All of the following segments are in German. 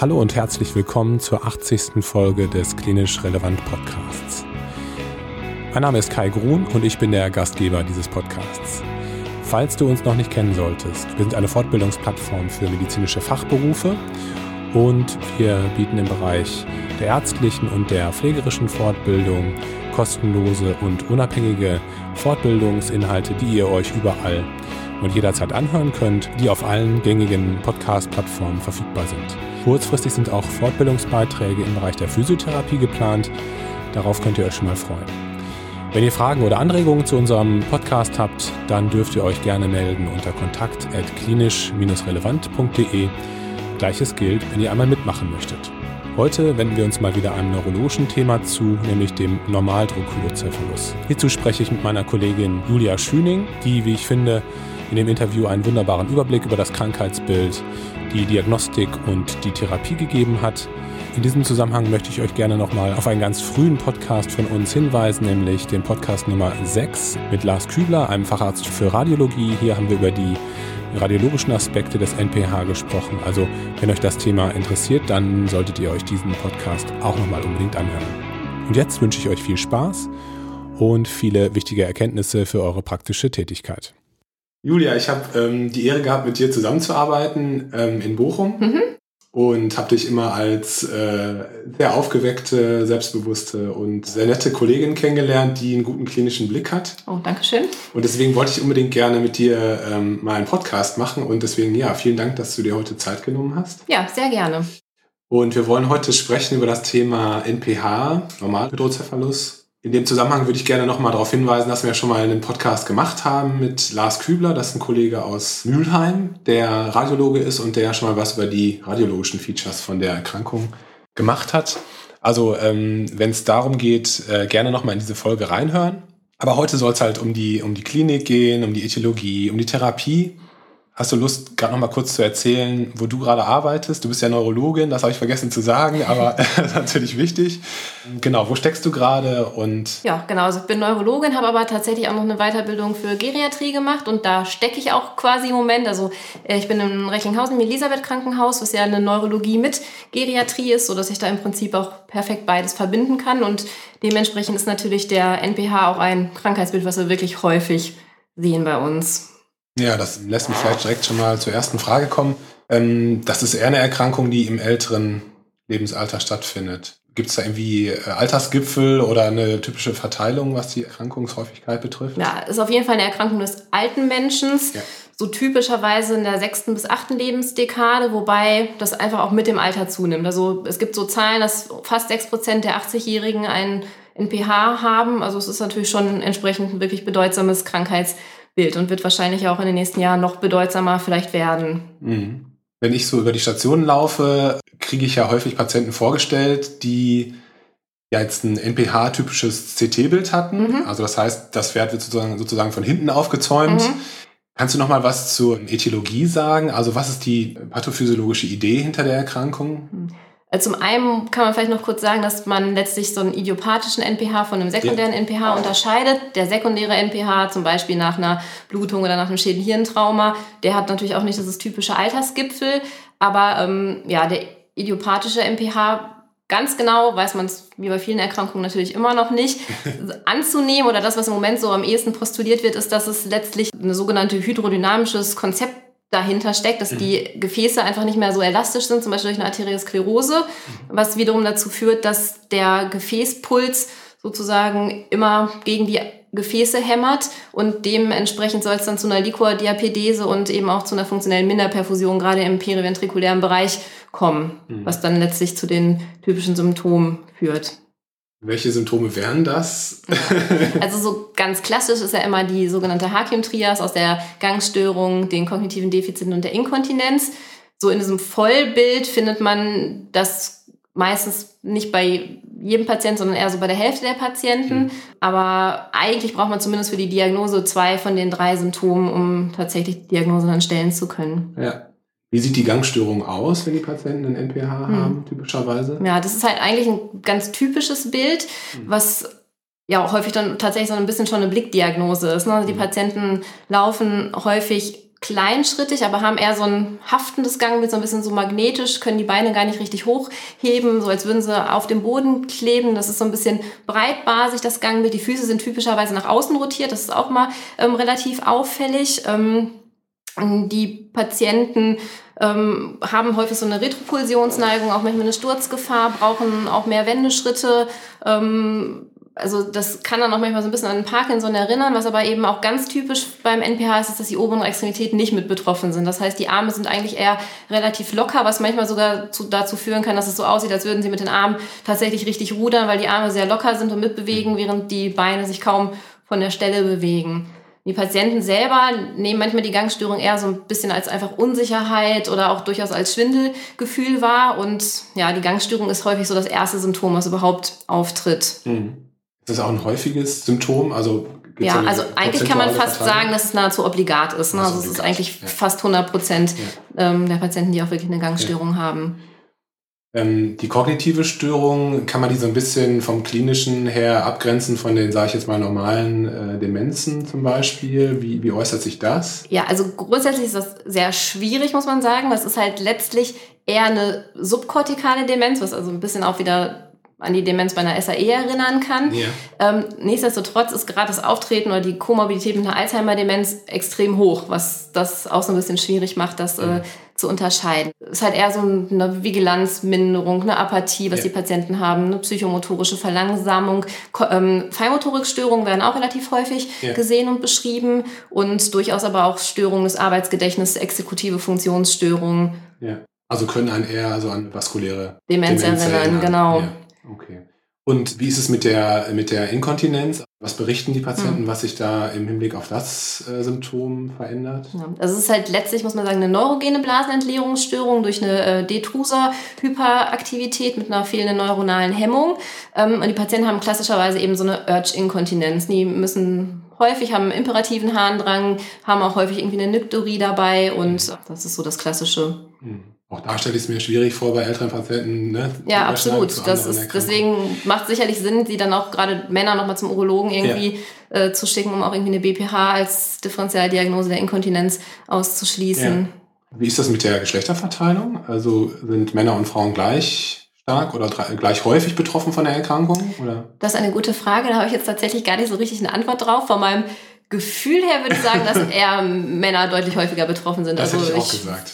Hallo und herzlich willkommen zur 80. Folge des Klinisch Relevant Podcasts. Mein Name ist Kai Grun und ich bin der Gastgeber dieses Podcasts. Falls du uns noch nicht kennen solltest, wir sind eine Fortbildungsplattform für medizinische Fachberufe und wir bieten im Bereich der ärztlichen und der pflegerischen Fortbildung kostenlose und unabhängige Fortbildungsinhalte, die ihr euch überall und jederzeit anhören könnt, die auf allen gängigen Podcast-Plattformen verfügbar sind. Kurzfristig sind auch Fortbildungsbeiträge im Bereich der Physiotherapie geplant. Darauf könnt ihr euch schon mal freuen. Wenn ihr Fragen oder Anregungen zu unserem Podcast habt, dann dürft ihr euch gerne melden unter kontakt.klinisch-relevant.de. Gleiches gilt, wenn ihr einmal mitmachen möchtet. Heute wenden wir uns mal wieder einem neurologischen Thema zu, nämlich dem Normaldruckhypocephalus. Hierzu spreche ich mit meiner Kollegin Julia Schüning, die, wie ich finde, in dem Interview einen wunderbaren Überblick über das Krankheitsbild, die Diagnostik und die Therapie gegeben hat. In diesem Zusammenhang möchte ich euch gerne nochmal auf einen ganz frühen Podcast von uns hinweisen, nämlich den Podcast Nummer 6 mit Lars Kübler, einem Facharzt für Radiologie. Hier haben wir über die radiologischen Aspekte des NPH gesprochen. Also wenn euch das Thema interessiert, dann solltet ihr euch diesen Podcast auch nochmal unbedingt anhören. Und jetzt wünsche ich euch viel Spaß und viele wichtige Erkenntnisse für eure praktische Tätigkeit. Julia, ich habe ähm, die Ehre gehabt, mit dir zusammenzuarbeiten ähm, in Bochum mhm. und habe dich immer als äh, sehr aufgeweckte, selbstbewusste und sehr nette Kollegin kennengelernt, die einen guten klinischen Blick hat. Oh, danke schön. Und deswegen wollte ich unbedingt gerne mit dir ähm, mal einen Podcast machen und deswegen, ja, vielen Dank, dass du dir heute Zeit genommen hast. Ja, sehr gerne. Und wir wollen heute sprechen über das Thema NPH, Normalhydrocephalus in dem Zusammenhang würde ich gerne nochmal darauf hinweisen, dass wir ja schon mal einen Podcast gemacht haben mit Lars Kübler, das ist ein Kollege aus Mülheim, der Radiologe ist und der schon mal was über die radiologischen Features von der Erkrankung gemacht hat. Also ähm, wenn es darum geht, äh, gerne nochmal in diese Folge reinhören. Aber heute soll es halt um die, um die Klinik gehen, um die Etiologie, um die Therapie Hast du Lust, gerade noch mal kurz zu erzählen, wo du gerade arbeitest? Du bist ja Neurologin, das habe ich vergessen zu sagen, aber das ist natürlich wichtig. Genau, wo steckst du gerade und? Ja, genau. Also ich bin Neurologin, habe aber tatsächlich auch noch eine Weiterbildung für Geriatrie gemacht und da stecke ich auch quasi im Moment. Also äh, ich bin im Recklinghausen im Elisabeth Krankenhaus, was ja eine Neurologie mit Geriatrie ist, sodass ich da im Prinzip auch perfekt beides verbinden kann und dementsprechend ist natürlich der NPH auch ein Krankheitsbild, was wir wirklich häufig sehen bei uns. Ja, das lässt mich vielleicht direkt schon mal zur ersten Frage kommen. Ähm, das ist eher eine Erkrankung, die im älteren Lebensalter stattfindet. Gibt es da irgendwie äh, Altersgipfel oder eine typische Verteilung, was die Erkrankungshäufigkeit betrifft? Ja, ist auf jeden Fall eine Erkrankung des alten Menschen. Ja. So typischerweise in der sechsten bis achten Lebensdekade, wobei das einfach auch mit dem Alter zunimmt. Also es gibt so Zahlen, dass fast sechs Prozent der 80-Jährigen einen NPH haben. Also es ist natürlich schon entsprechend ein wirklich bedeutsames Krankheitsbild. Bild und wird wahrscheinlich auch in den nächsten Jahren noch bedeutsamer vielleicht werden. Mhm. Wenn ich so über die Stationen laufe, kriege ich ja häufig Patienten vorgestellt, die ja jetzt ein NPH-typisches CT-Bild hatten. Mhm. Also das heißt, das Pferd wird sozusagen, sozusagen von hinten aufgezäumt. Mhm. Kannst du noch mal was zur Etiologie sagen? Also was ist die pathophysiologische Idee hinter der Erkrankung? Zum einen kann man vielleicht noch kurz sagen, dass man letztlich so einen idiopathischen NPH von einem sekundären ja. NPH unterscheidet. Der sekundäre NPH, zum Beispiel nach einer Blutung oder nach einem Schädelhirntrauma, der hat natürlich auch nicht dieses typische Altersgipfel. Aber ähm, ja, der idiopathische NPH, ganz genau weiß man es wie bei vielen Erkrankungen natürlich immer noch nicht. Anzunehmen oder das, was im Moment so am ehesten postuliert wird, ist, dass es letztlich ein sogenannte hydrodynamisches Konzept dahinter steckt, dass die Gefäße einfach nicht mehr so elastisch sind, zum Beispiel durch eine Arteriosklerose, was wiederum dazu führt, dass der Gefäßpuls sozusagen immer gegen die Gefäße hämmert und dementsprechend soll es dann zu einer Liquordiapedese und eben auch zu einer funktionellen Minderperfusion gerade im periventrikulären Bereich kommen, mhm. was dann letztlich zu den typischen Symptomen führt. Welche Symptome wären das? Also so ganz klassisch ist ja immer die sogenannte Hakim-Trias aus der Gangstörung, den kognitiven Defiziten und der Inkontinenz. So in diesem Vollbild findet man das meistens nicht bei jedem Patienten, sondern eher so bei der Hälfte der Patienten. Mhm. Aber eigentlich braucht man zumindest für die Diagnose zwei von den drei Symptomen, um tatsächlich die Diagnose dann stellen zu können. Ja. Wie sieht die Gangstörung aus, wenn die Patienten ein NPH hm. haben, typischerweise? Ja, das ist halt eigentlich ein ganz typisches Bild, hm. was ja auch häufig dann tatsächlich so ein bisschen schon eine Blickdiagnose ist. Ne? Also die hm. Patienten laufen häufig kleinschrittig, aber haben eher so ein haftendes Gangbild, so ein bisschen so magnetisch, können die Beine gar nicht richtig hochheben, so als würden sie auf dem Boden kleben. Das ist so ein bisschen breitbasig, das Gangbild. Die Füße sind typischerweise nach außen rotiert, das ist auch mal ähm, relativ auffällig. Ähm, die Patienten ähm, haben häufig so eine Retropulsionsneigung, auch manchmal eine Sturzgefahr, brauchen auch mehr Wendeschritte. Ähm, also das kann dann auch manchmal so ein bisschen an Parkinson erinnern, was aber eben auch ganz typisch beim NPH ist, ist, dass die oberen Extremitäten nicht mit betroffen sind. Das heißt, die Arme sind eigentlich eher relativ locker, was manchmal sogar zu, dazu führen kann, dass es so aussieht, als würden sie mit den Armen tatsächlich richtig rudern, weil die Arme sehr locker sind und mitbewegen, während die Beine sich kaum von der Stelle bewegen. Die Patienten selber nehmen manchmal die Gangstörung eher so ein bisschen als einfach Unsicherheit oder auch durchaus als Schwindelgefühl wahr. Und ja, die Gangstörung ist häufig so das erste Symptom, was überhaupt auftritt. Mhm. Ist das auch ein häufiges Symptom? Also ja, also eigentlich kann man fast sagen, dass es nahezu obligat ist. Ne? Also es ist eigentlich ja. fast 100 Prozent ja. ähm, der Patienten, die auch wirklich eine Gangstörung ja. haben. Ähm, die kognitive Störung, kann man die so ein bisschen vom klinischen her abgrenzen von den, sage ich jetzt mal, normalen äh, Demenzen zum Beispiel? Wie, wie äußert sich das? Ja, also grundsätzlich ist das sehr schwierig, muss man sagen. Das ist halt letztlich eher eine subkortikale Demenz, was also ein bisschen auch wieder an die Demenz bei einer SAE erinnern kann. Ja. Ähm, nichtsdestotrotz ist gerade das Auftreten oder die Komorbidität mit einer Alzheimer-Demenz extrem hoch, was das auch so ein bisschen schwierig macht, das äh, zu unterscheiden. Es ist halt eher so eine Vigilanzminderung, eine Apathie, was ja. die Patienten haben, eine psychomotorische Verlangsamung. Ähm, Feinmotorikstörungen werden auch relativ häufig ja. gesehen und beschrieben und durchaus aber auch Störungen des Arbeitsgedächtnisses, exekutive Funktionsstörungen. Ja. Also können einen eher also an vaskuläre Demenz, Demenz erinnern, genau. Ja. Okay. Und wie ist es mit der, mit der Inkontinenz? Was berichten die Patienten, hm. was sich da im Hinblick auf das äh, Symptom verändert? Ja, also es ist halt letztlich, muss man sagen, eine neurogene Blasenentleerungsstörung durch eine äh, Detruser-Hyperaktivität mit einer fehlenden neuronalen Hemmung. Ähm, und die Patienten haben klassischerweise eben so eine Urge-Inkontinenz. Die müssen häufig, haben einen imperativen Harndrang, haben auch häufig irgendwie eine Nyktorie dabei und das ist so das Klassische. Hm. Auch da stelle ich es mir schwierig vor bei älteren Patienten. Ne? Ja, absolut. Das ist, deswegen macht sicherlich Sinn, sie dann auch gerade Männer nochmal zum Urologen irgendwie ja. äh, zu schicken, um auch irgendwie eine BPH als Differentialdiagnose der Inkontinenz auszuschließen. Ja. Wie ist das mit der Geschlechterverteilung? Also sind Männer und Frauen gleich stark oder gleich häufig betroffen von der Erkrankung? Oder? Das ist eine gute Frage. Da habe ich jetzt tatsächlich gar nicht so richtig eine Antwort drauf. Von meinem Gefühl her würde ich sagen, dass eher Männer deutlich häufiger betroffen sind. Das also hätte ich auch gesagt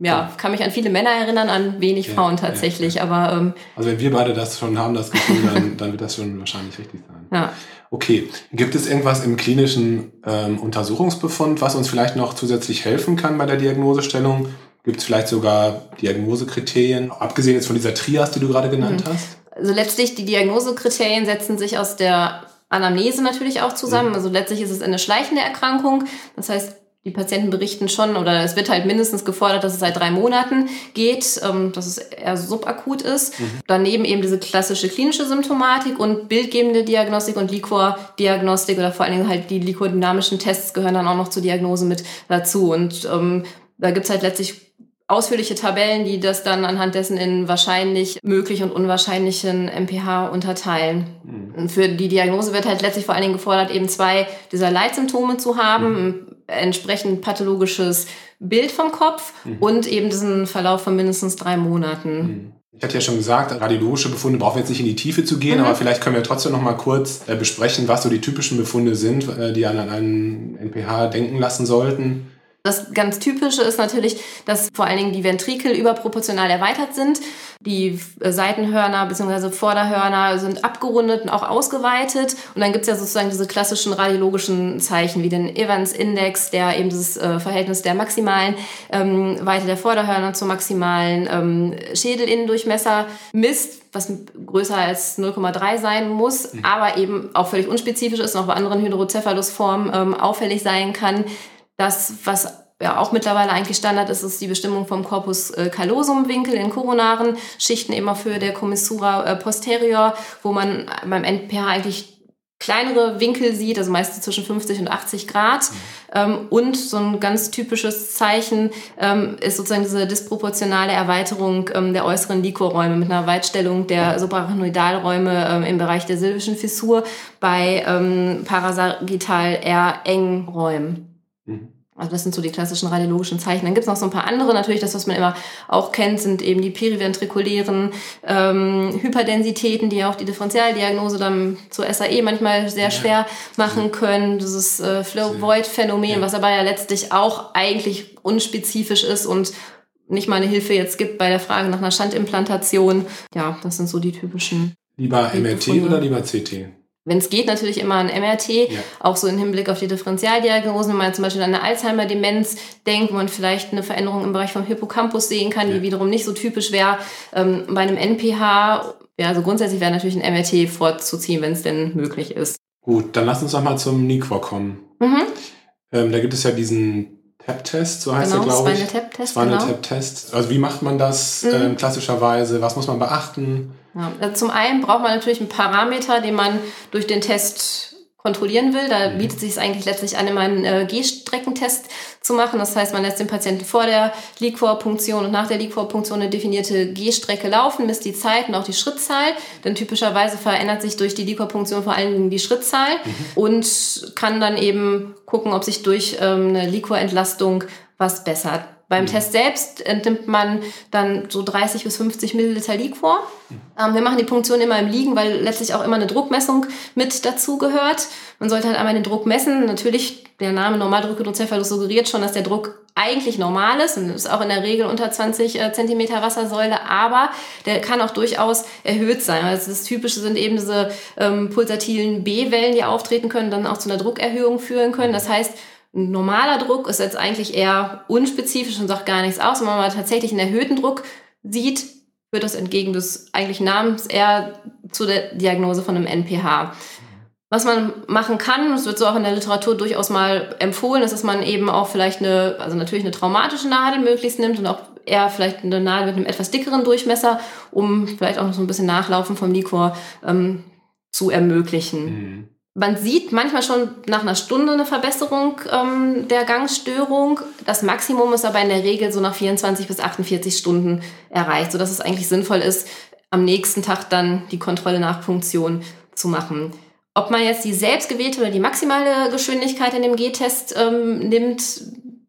ja, kann mich an viele Männer erinnern, an wenig ja, Frauen tatsächlich. Ja. Aber ähm, also wenn wir beide das schon haben, das Gefühl, dann, dann wird das schon wahrscheinlich richtig sein. Ja. Okay, gibt es irgendwas im klinischen ähm, Untersuchungsbefund, was uns vielleicht noch zusätzlich helfen kann bei der Diagnosestellung? Gibt es vielleicht sogar Diagnosekriterien, abgesehen jetzt von dieser Trias, die du gerade genannt mhm. hast? Also letztlich die Diagnosekriterien setzen sich aus der Anamnese natürlich auch zusammen. Mhm. Also letztlich ist es eine schleichende Erkrankung. Das heißt, die Patienten berichten schon oder es wird halt mindestens gefordert, dass es seit drei Monaten geht, ähm, dass es eher subakut ist. Mhm. Daneben eben diese klassische klinische Symptomatik und bildgebende Diagnostik und Liquor-Diagnostik oder vor allen Dingen halt die liquordynamischen Tests gehören dann auch noch zur Diagnose mit dazu. Und ähm, da gibt's halt letztlich ausführliche Tabellen, die das dann anhand dessen in wahrscheinlich möglich und unwahrscheinlichen MPH unterteilen. Mhm. Und für die Diagnose wird halt letztlich vor allen Dingen gefordert, eben zwei dieser Leitsymptome zu haben, mhm. Entsprechend pathologisches Bild vom Kopf mhm. und eben diesen Verlauf von mindestens drei Monaten. Mhm. Ich hatte ja schon gesagt, radiologische Befunde brauchen wir jetzt nicht in die Tiefe zu gehen, mhm. aber vielleicht können wir trotzdem noch mal kurz äh, besprechen, was so die typischen Befunde sind, äh, die an einen NPH denken lassen sollten. Das ganz Typische ist natürlich, dass vor allen Dingen die Ventrikel überproportional erweitert sind. Die äh, Seitenhörner bzw. Vorderhörner sind abgerundet und auch ausgeweitet. Und dann gibt es ja sozusagen diese klassischen radiologischen Zeichen wie den Evans-Index, der eben das äh, Verhältnis der maximalen ähm, Weite der Vorderhörner zum maximalen ähm, Schädelinnendurchmesser misst was größer als 0,3 sein muss, mhm. aber eben auch völlig unspezifisch ist und auch bei anderen Hydrocephalus-Formen ähm, auffällig sein kann. Das, was ja auch mittlerweile eigentlich Standard ist, ist die Bestimmung vom Corpus äh, callosum Winkel in koronaren Schichten immer für der Commissura äh, posterior, wo man beim NPH eigentlich kleinere Winkel sieht, also meistens zwischen 50 und 80 Grad. Mhm. Ähm, und so ein ganz typisches Zeichen ähm, ist sozusagen diese disproportionale Erweiterung ähm, der äußeren Liquorräume mit einer Weitstellung der Suprarachnoidalräume ähm, im Bereich der silvischen Fissur bei ähm, parasagittal eher engen Räumen. Mhm. Also das sind so die klassischen radiologischen Zeichen. Dann gibt es noch so ein paar andere. Natürlich, das, was man immer auch kennt, sind eben die periventrikulären ähm, Hyperdensitäten, die auch die Differentialdiagnose dann zur SAE manchmal sehr ja. schwer machen können. Dieses äh, Flow-Void-Phänomen, ja. was aber ja letztlich auch eigentlich unspezifisch ist und nicht mal eine Hilfe jetzt gibt bei der Frage nach einer Schandimplantation. Ja, das sind so die typischen. Lieber MRT oder lieber CT? Wenn es geht, natürlich immer ein MRT, ja. auch so im Hinblick auf die Differentialdiagnosen, wenn man zum Beispiel an eine Alzheimer-Demenz denkt, wo man vielleicht eine Veränderung im Bereich vom Hippocampus sehen kann, ja. die wiederum nicht so typisch wäre. Ähm, bei einem NPH, ja, also grundsätzlich wäre natürlich ein MRT vorzuziehen, wenn es denn möglich ist. Gut, dann lass uns doch mal zum Niquor kommen. Mhm. Ähm, da gibt es ja diesen TAP-Test, so heißt genau, er, glaube ich. Spinal Tap-Test. Spinal genau. Tap-Test. Also wie macht man das mhm. ähm, klassischerweise? Was muss man beachten? Ja, also zum einen braucht man natürlich einen Parameter, den man durch den Test kontrollieren will. Da mhm. bietet sich es eigentlich letztlich an, immer einen äh, G-Streckentest zu machen. Das heißt, man lässt den Patienten vor der Liquorpunktion und nach der Liquorpunktion eine definierte G-Strecke laufen, misst die Zeit und auch die Schrittzahl. Denn typischerweise verändert sich durch die Liquorpunktion vor allen Dingen die Schrittzahl mhm. und kann dann eben gucken, ob sich durch ähm, eine Liquorentlastung was bessert. Beim mhm. Test selbst entnimmt man dann so 30 bis 50 Milliliter Liquor. Mhm. Ähm, wir machen die Punktion immer im Liegen, weil letztlich auch immer eine Druckmessung mit dazu gehört. Man sollte halt einmal den Druck messen. Natürlich, der Name Normaldruckhydrocephalus suggeriert schon, dass der Druck eigentlich normal ist und ist auch in der Regel unter 20 äh, Zentimeter Wassersäule, aber der kann auch durchaus erhöht sein. Also das Typische sind eben diese ähm, pulsatilen B-Wellen, die auftreten können, dann auch zu einer Druckerhöhung führen können. Das heißt, ein normaler Druck ist jetzt eigentlich eher unspezifisch und sagt gar nichts aus. Wenn man tatsächlich einen erhöhten Druck sieht, führt das entgegen des eigentlichen Namens eher zu der Diagnose von einem NPH. Was man machen kann, das wird so auch in der Literatur durchaus mal empfohlen, ist, dass man eben auch vielleicht eine, also natürlich eine traumatische Nadel möglichst nimmt und auch eher vielleicht eine Nadel mit einem etwas dickeren Durchmesser, um vielleicht auch noch so ein bisschen Nachlaufen vom Liquor ähm, zu ermöglichen. Mhm. Man sieht manchmal schon nach einer Stunde eine Verbesserung ähm, der Gangstörung. Das Maximum ist aber in der Regel so nach 24 bis 48 Stunden erreicht, sodass es eigentlich sinnvoll ist, am nächsten Tag dann die Kontrolle nach Punktion zu machen. Ob man jetzt die selbstgewählte oder die maximale Geschwindigkeit in dem G-Test ähm, nimmt,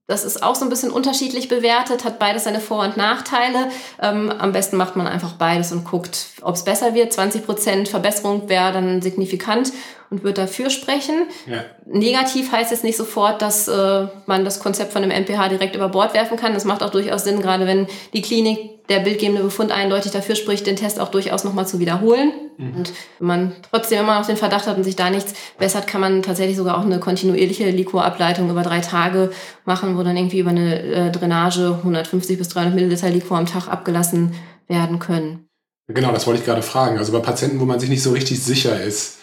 das ist auch so ein bisschen unterschiedlich bewertet, hat beides seine Vor- und Nachteile. Ähm, am besten macht man einfach beides und guckt, ob es besser wird. 20% Verbesserung wäre dann signifikant und wird dafür sprechen. Ja. Negativ heißt es nicht sofort, dass äh, man das Konzept von einem MPH direkt über Bord werfen kann. Das macht auch durchaus Sinn, gerade wenn die Klinik der bildgebende Befund eindeutig dafür spricht, den Test auch durchaus nochmal zu wiederholen. Mhm. Und wenn man trotzdem immer noch den Verdacht hat und sich da nichts bessert, kann man tatsächlich sogar auch eine kontinuierliche Liquorableitung über drei Tage machen, wo dann irgendwie über eine äh, Drainage 150 bis 300 Milliliter Liquor am Tag abgelassen werden können. Genau, das wollte ich gerade fragen. Also bei Patienten, wo man sich nicht so richtig sicher ist,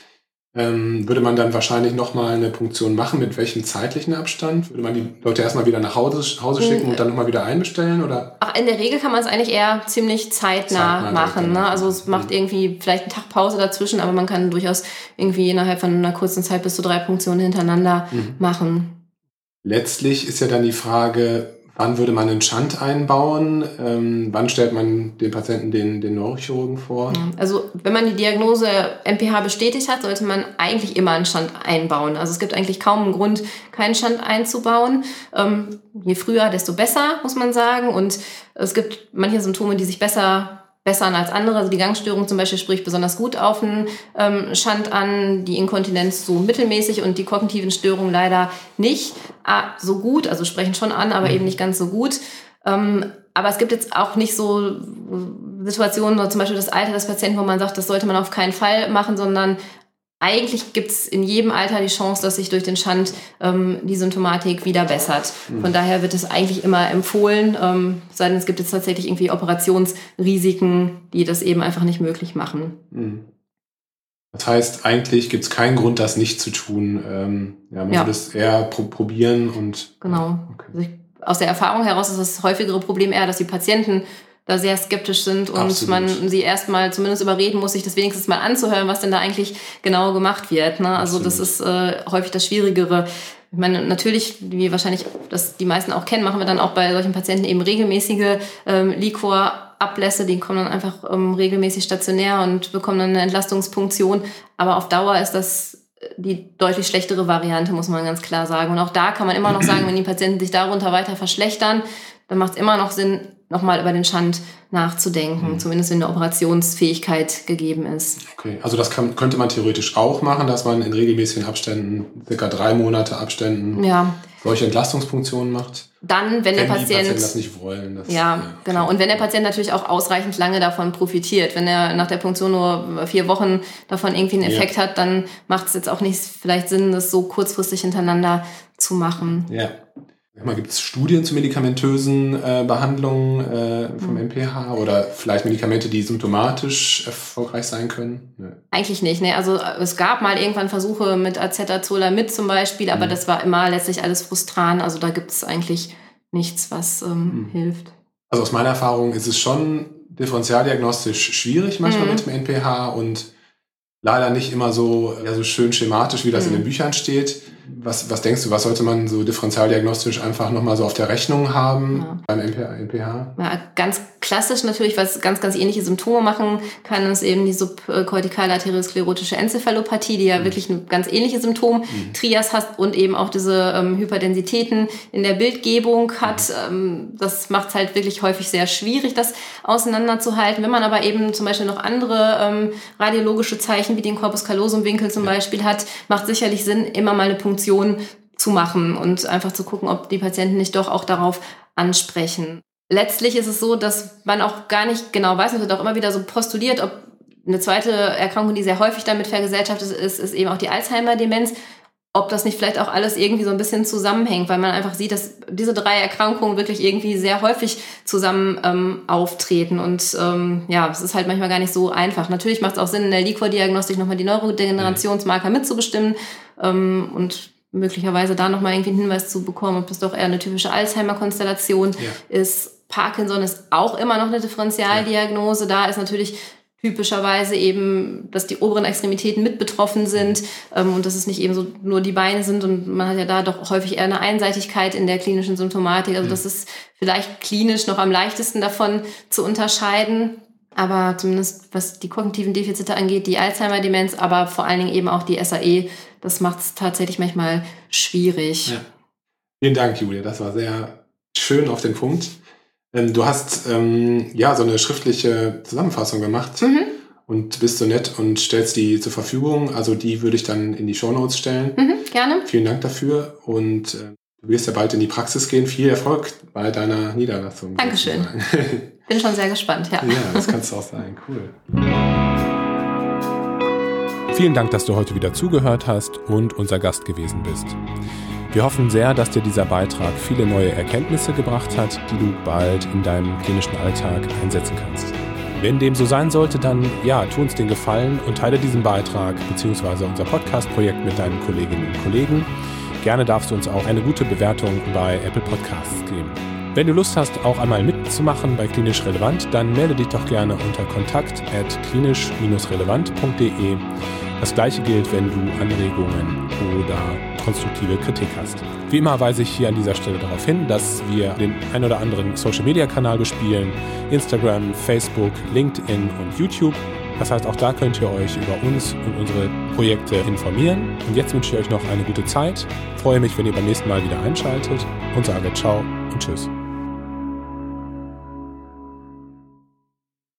ähm, würde man dann wahrscheinlich nochmal eine Punktion machen. Mit welchem zeitlichen Abstand? Würde man die Leute erstmal wieder nach Hause, Hause hm, schicken und dann nochmal wieder einbestellen? Oder? Ach, in der Regel kann man es eigentlich eher ziemlich zeitnah, zeitnah machen. Ne? Also es macht mhm. irgendwie vielleicht einen Tag Pause dazwischen, aber man kann durchaus irgendwie innerhalb von einer kurzen Zeit bis zu drei Punktionen hintereinander mhm. machen. Letztlich ist ja dann die Frage, Wann würde man einen Schand einbauen? Ähm, wann stellt man den Patienten den, den Neurochirurgen vor? Also wenn man die Diagnose MPH bestätigt hat, sollte man eigentlich immer einen Schand einbauen. Also es gibt eigentlich kaum einen Grund, keinen Schand einzubauen. Ähm, je früher, desto besser, muss man sagen. Und es gibt manche Symptome, die sich besser besser als andere. Also die Gangstörung zum Beispiel spricht besonders gut auf den ähm, Schand an, die Inkontinenz so mittelmäßig und die kognitiven Störungen leider nicht ah, so gut, also sprechen schon an, aber eben nicht ganz so gut. Ähm, aber es gibt jetzt auch nicht so Situationen, zum Beispiel das Alter des Patienten, wo man sagt, das sollte man auf keinen Fall machen, sondern eigentlich gibt es in jedem Alter die Chance, dass sich durch den Schand ähm, die Symptomatik wieder bessert. Mhm. Von daher wird es eigentlich immer empfohlen, ähm, sei denn es gibt jetzt tatsächlich irgendwie Operationsrisiken, die das eben einfach nicht möglich machen. Mhm. Das heißt, eigentlich gibt es keinen Grund, das nicht zu tun. Ähm, ja, man ja. würde es eher pro probieren und. Genau. Okay. Also ich, aus der Erfahrung heraus ist das häufigere Problem eher, dass die Patienten da sehr skeptisch sind und Absolut. man sie erstmal zumindest überreden muss, sich das wenigstens mal anzuhören, was denn da eigentlich genau gemacht wird. Ne? Also das ist äh, häufig das Schwierigere. Ich meine, natürlich, wie wahrscheinlich das die meisten auch kennen, machen wir dann auch bei solchen Patienten eben regelmäßige ähm, Liquor-Ablässe, die kommen dann einfach ähm, regelmäßig stationär und bekommen dann eine Entlastungspunktion. Aber auf Dauer ist das die deutlich schlechtere Variante, muss man ganz klar sagen. Und auch da kann man immer noch sagen, wenn die Patienten sich darunter weiter verschlechtern, dann macht es immer noch Sinn, nochmal über den Schand nachzudenken, mhm. zumindest wenn eine Operationsfähigkeit gegeben ist. Okay, also das kann, könnte man theoretisch auch machen, dass man in regelmäßigen Abständen, circa drei Monate Abständen, ja. solche Entlastungsfunktionen macht. Dann, wenn, wenn der Patient das nicht wollen. Das, ja, ja, genau. Und wenn der Patient natürlich auch ausreichend lange davon profitiert, wenn er nach der Punktion nur vier Wochen davon irgendwie einen Effekt ja. hat, dann macht es jetzt auch nicht vielleicht Sinn, das so kurzfristig hintereinander zu machen. Ja. Gibt es Studien zu medikamentösen äh, Behandlungen äh, vom MPH mhm. oder vielleicht Medikamente, die symptomatisch erfolgreich sein können? Nee. Eigentlich nicht. Ne? Also es gab mal irgendwann Versuche mit Acetazolamid zum Beispiel, aber mhm. das war immer letztlich alles frustran. Also da gibt es eigentlich nichts, was ähm, mhm. hilft. Also aus meiner Erfahrung ist es schon differentialdiagnostisch schwierig manchmal mhm. mit dem NPH und leider nicht immer so, ja, so schön schematisch, wie das in den mhm. Büchern steht. Was, was denkst du, was sollte man so differentialdiagnostisch einfach nochmal so auf der Rechnung haben ja. beim NPH? Ja, ganz klassisch natürlich, was ganz, ganz ähnliche Symptome machen kann, ist eben die subkortikale arteriosklerotische Enzephalopathie, die ja mhm. wirklich ein ganz ähnliche Symptom-Trias mhm. hat und eben auch diese ähm, Hyperdensitäten in der Bildgebung hat. Mhm. Ähm, das macht es halt wirklich häufig sehr schwierig, das auseinanderzuhalten. Wenn man aber eben zum Beispiel noch andere ähm, radiologische Zeichen wie den Corpus callosum Winkel zum ja. Beispiel hat, macht sicherlich Sinn, immer mal eine Punktion zu machen und einfach zu gucken, ob die Patienten nicht doch auch darauf ansprechen letztlich ist es so, dass man auch gar nicht genau weiß, es wird auch immer wieder so postuliert, ob eine zweite Erkrankung, die sehr häufig damit vergesellschaftet ist, ist eben auch die Alzheimer-Demenz. Ob das nicht vielleicht auch alles irgendwie so ein bisschen zusammenhängt, weil man einfach sieht, dass diese drei Erkrankungen wirklich irgendwie sehr häufig zusammen ähm, auftreten. Und ähm, ja, es ist halt manchmal gar nicht so einfach. Natürlich macht es auch Sinn, in der Liquor-Diagnostik nochmal die Neurodegenerationsmarker mitzubestimmen. Ähm, und möglicherweise da nochmal irgendwie einen Hinweis zu bekommen, ob das doch eher eine typische Alzheimer-Konstellation ja. ist Parkinson ist auch immer noch eine Differentialdiagnose. Da ist natürlich typischerweise eben, dass die oberen Extremitäten mit betroffen sind ähm, und dass es nicht eben so nur die Beine sind und man hat ja da doch häufig eher eine Einseitigkeit in der klinischen Symptomatik. Also mhm. das ist vielleicht klinisch noch am leichtesten davon zu unterscheiden. Aber zumindest was die kognitiven Defizite angeht, die Alzheimer-Demenz, aber vor allen Dingen eben auch die SAE, das macht es tatsächlich manchmal schwierig. Ja. Vielen Dank, Julia. Das war sehr schön auf den Punkt. Ähm, du hast ähm, ja so eine schriftliche Zusammenfassung gemacht mhm. und bist so nett und stellst die zur Verfügung. Also die würde ich dann in die Show Notes stellen. Mhm, gerne. Vielen Dank dafür und äh, du wirst ja bald in die Praxis gehen. Viel Erfolg bei deiner Niederlassung. Dankeschön. Bin schon sehr gespannt, ja. Ja, das kannst du auch sein. Cool. Vielen Dank, dass du heute wieder zugehört hast und unser Gast gewesen bist. Wir hoffen sehr, dass dir dieser Beitrag viele neue Erkenntnisse gebracht hat, die du bald in deinem klinischen Alltag einsetzen kannst. Wenn dem so sein sollte, dann ja, tu uns den Gefallen und teile diesen Beitrag bzw. unser Podcast-Projekt mit deinen Kolleginnen und Kollegen. Gerne darfst du uns auch eine gute Bewertung bei Apple Podcasts geben. Wenn du Lust hast, auch einmal mitzumachen bei Klinisch Relevant, dann melde dich doch gerne unter kontakt at klinisch-relevant.de. Das gleiche gilt, wenn du Anregungen oder konstruktive Kritik hast. Wie immer weise ich hier an dieser Stelle darauf hin, dass wir den ein oder anderen Social-Media-Kanal bespielen. Instagram, Facebook, LinkedIn und YouTube. Das heißt, auch da könnt ihr euch über uns und unsere Projekte informieren. Und jetzt wünsche ich euch noch eine gute Zeit. Freue mich, wenn ihr beim nächsten Mal wieder einschaltet und sage ciao und tschüss.